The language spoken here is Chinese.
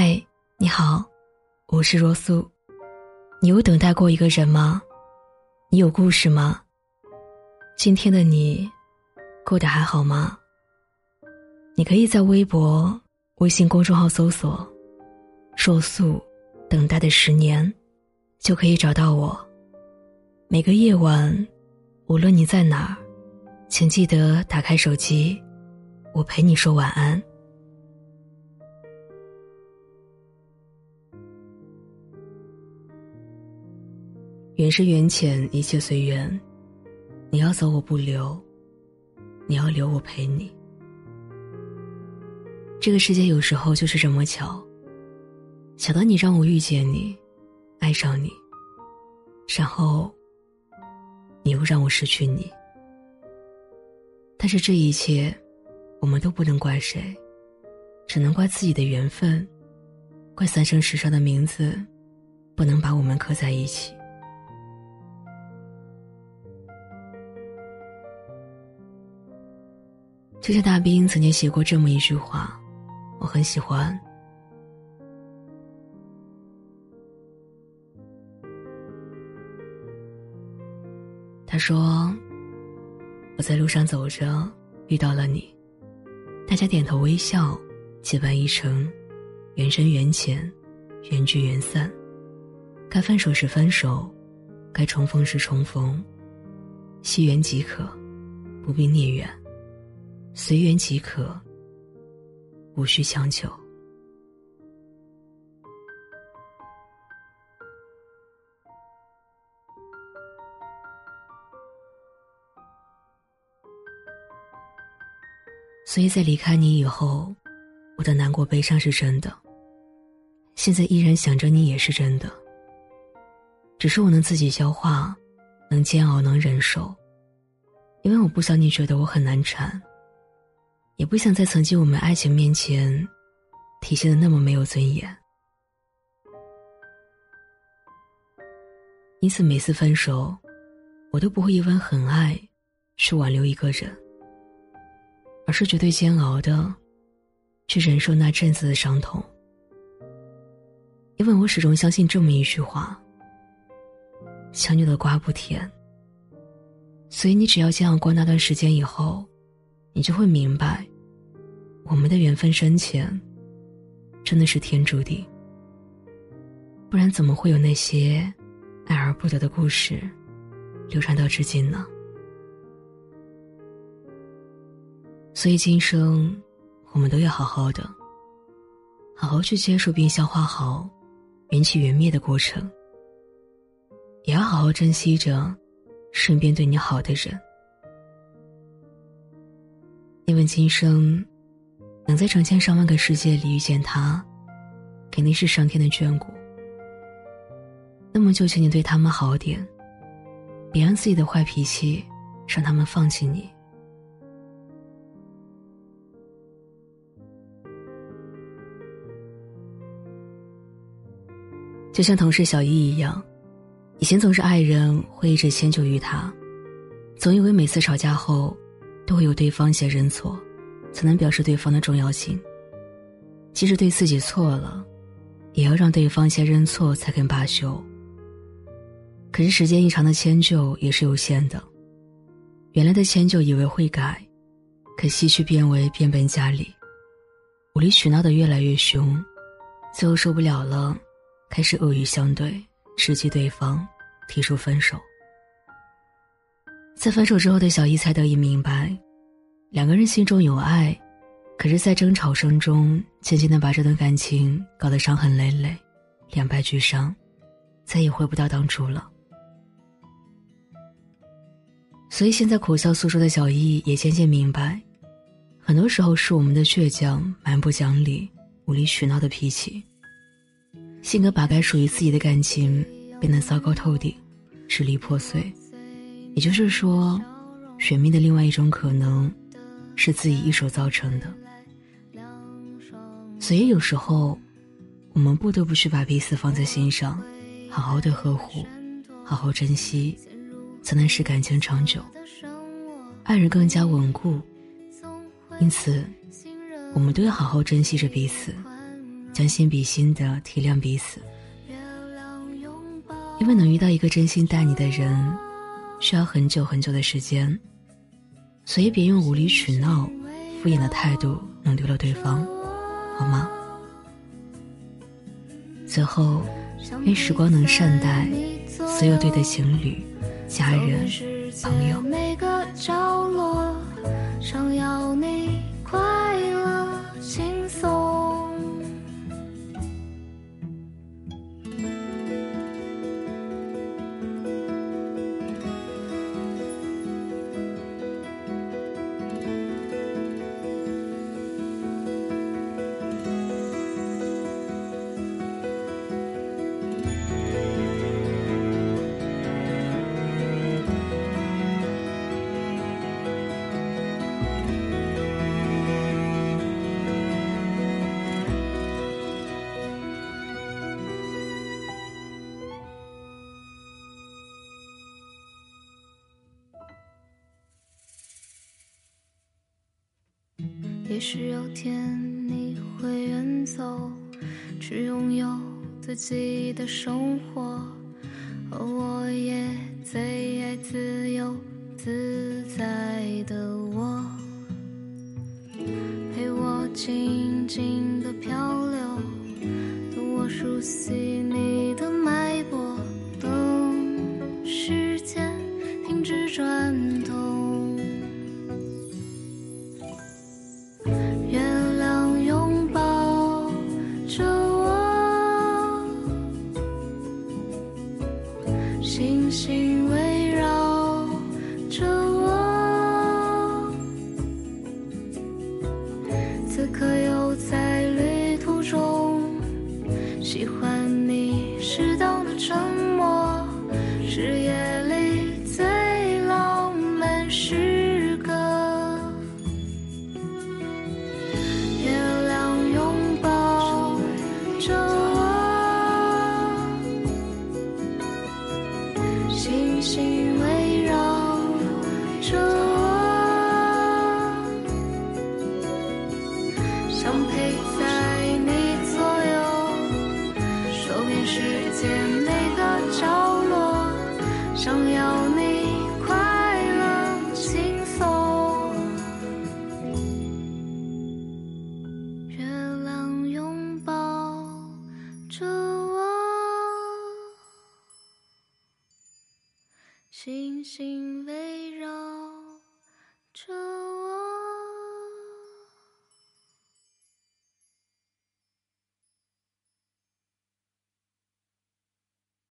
嗨，你好，我是若素。你有等待过一个人吗？你有故事吗？今天的你过得还好吗？你可以在微博、微信公众号搜索“若素等待的十年”，就可以找到我。每个夜晚，无论你在哪儿，请记得打开手机，我陪你说晚安。缘深缘浅，一切随缘。你要走我不留，你要留我陪你。这个世界有时候就是这么巧，巧到你让我遇见你，爱上你，然后你又让我失去你。但是这一切，我们都不能怪谁，只能怪自己的缘分，怪三生石上的名字，不能把我们刻在一起。就像大兵曾经写过这么一句话，我很喜欢。他说：“我在路上走着，遇到了你，大家点头微笑，结伴一程，缘深缘浅，缘聚缘散，该分手时分手，该重逢时重逢，惜缘即可，不必孽缘。”随缘即可，无需强求。所以在离开你以后，我的难过悲伤是真的。现在依然想着你也是真的。只是我能自己消化，能煎熬，能忍受，因为我不想你觉得我很难缠。也不想在曾经我们爱情面前，体现的那么没有尊严。因此每次分手，我都不会因为很爱，去挽留一个人，而是绝对煎熬的，去忍受那阵子的伤痛。因为我始终相信这么一句话：强扭的瓜不甜。所以你只要煎熬过那段时间以后。你就会明白，我们的缘分深浅，真的是天注定。不然怎么会有那些爱而不得的故事，流传到至今呢？所以今生，我们都要好好的，好好去接受并消化好缘起缘灭的过程，也要好好珍惜着身边对你好的人。因为今生能在成千上万个世界里遇见他，肯定是上天的眷顾。那么就请你对他们好点，别让自己的坏脾气让他们放弃你。就像同事小易一样，以前总是爱人会一直迁就于他，总以为每次吵架后。都会有对方先认错，才能表示对方的重要性。即使对自己错了，也要让对方先认错才肯罢休。可是时间一长的迁就也是有限的，原来的迁就以为会改，可惜却变为变本加厉，无理取闹的越来越凶，最后受不了了，开始恶语相对，直击对方，提出分手。在分手之后的小易才得以明白，两个人心中有爱，可是，在争吵声中，渐渐的把这段感情搞得伤痕累累，两败俱伤，再也回不到当初了。所以，现在苦笑诉说的小易也渐渐明白，很多时候是我们的倔强、蛮不讲理、无理取闹的脾气，性格把该属于自己的感情变得糟糕透顶，支离破碎。也就是说，选命的另外一种可能，是自己一手造成的。所以有时候，我们不得不去把彼此放在心上，好好的呵护，好好珍惜，才能使感情长久，爱人更加稳固。因此，我们都要好好珍惜着彼此，将心比心的体谅彼此。因为能遇到一个真心待你的人，需要很久很久的时间，所以别用无理取闹、敷衍的态度弄丢了对方，好吗？最后，愿时光能善待所有对的情侣、家人、朋友。也许有天你会远走，去拥有自己的生活，而我也最爱自由自在的我，陪我静静的漂流，等我熟悉你星星星星星微弱。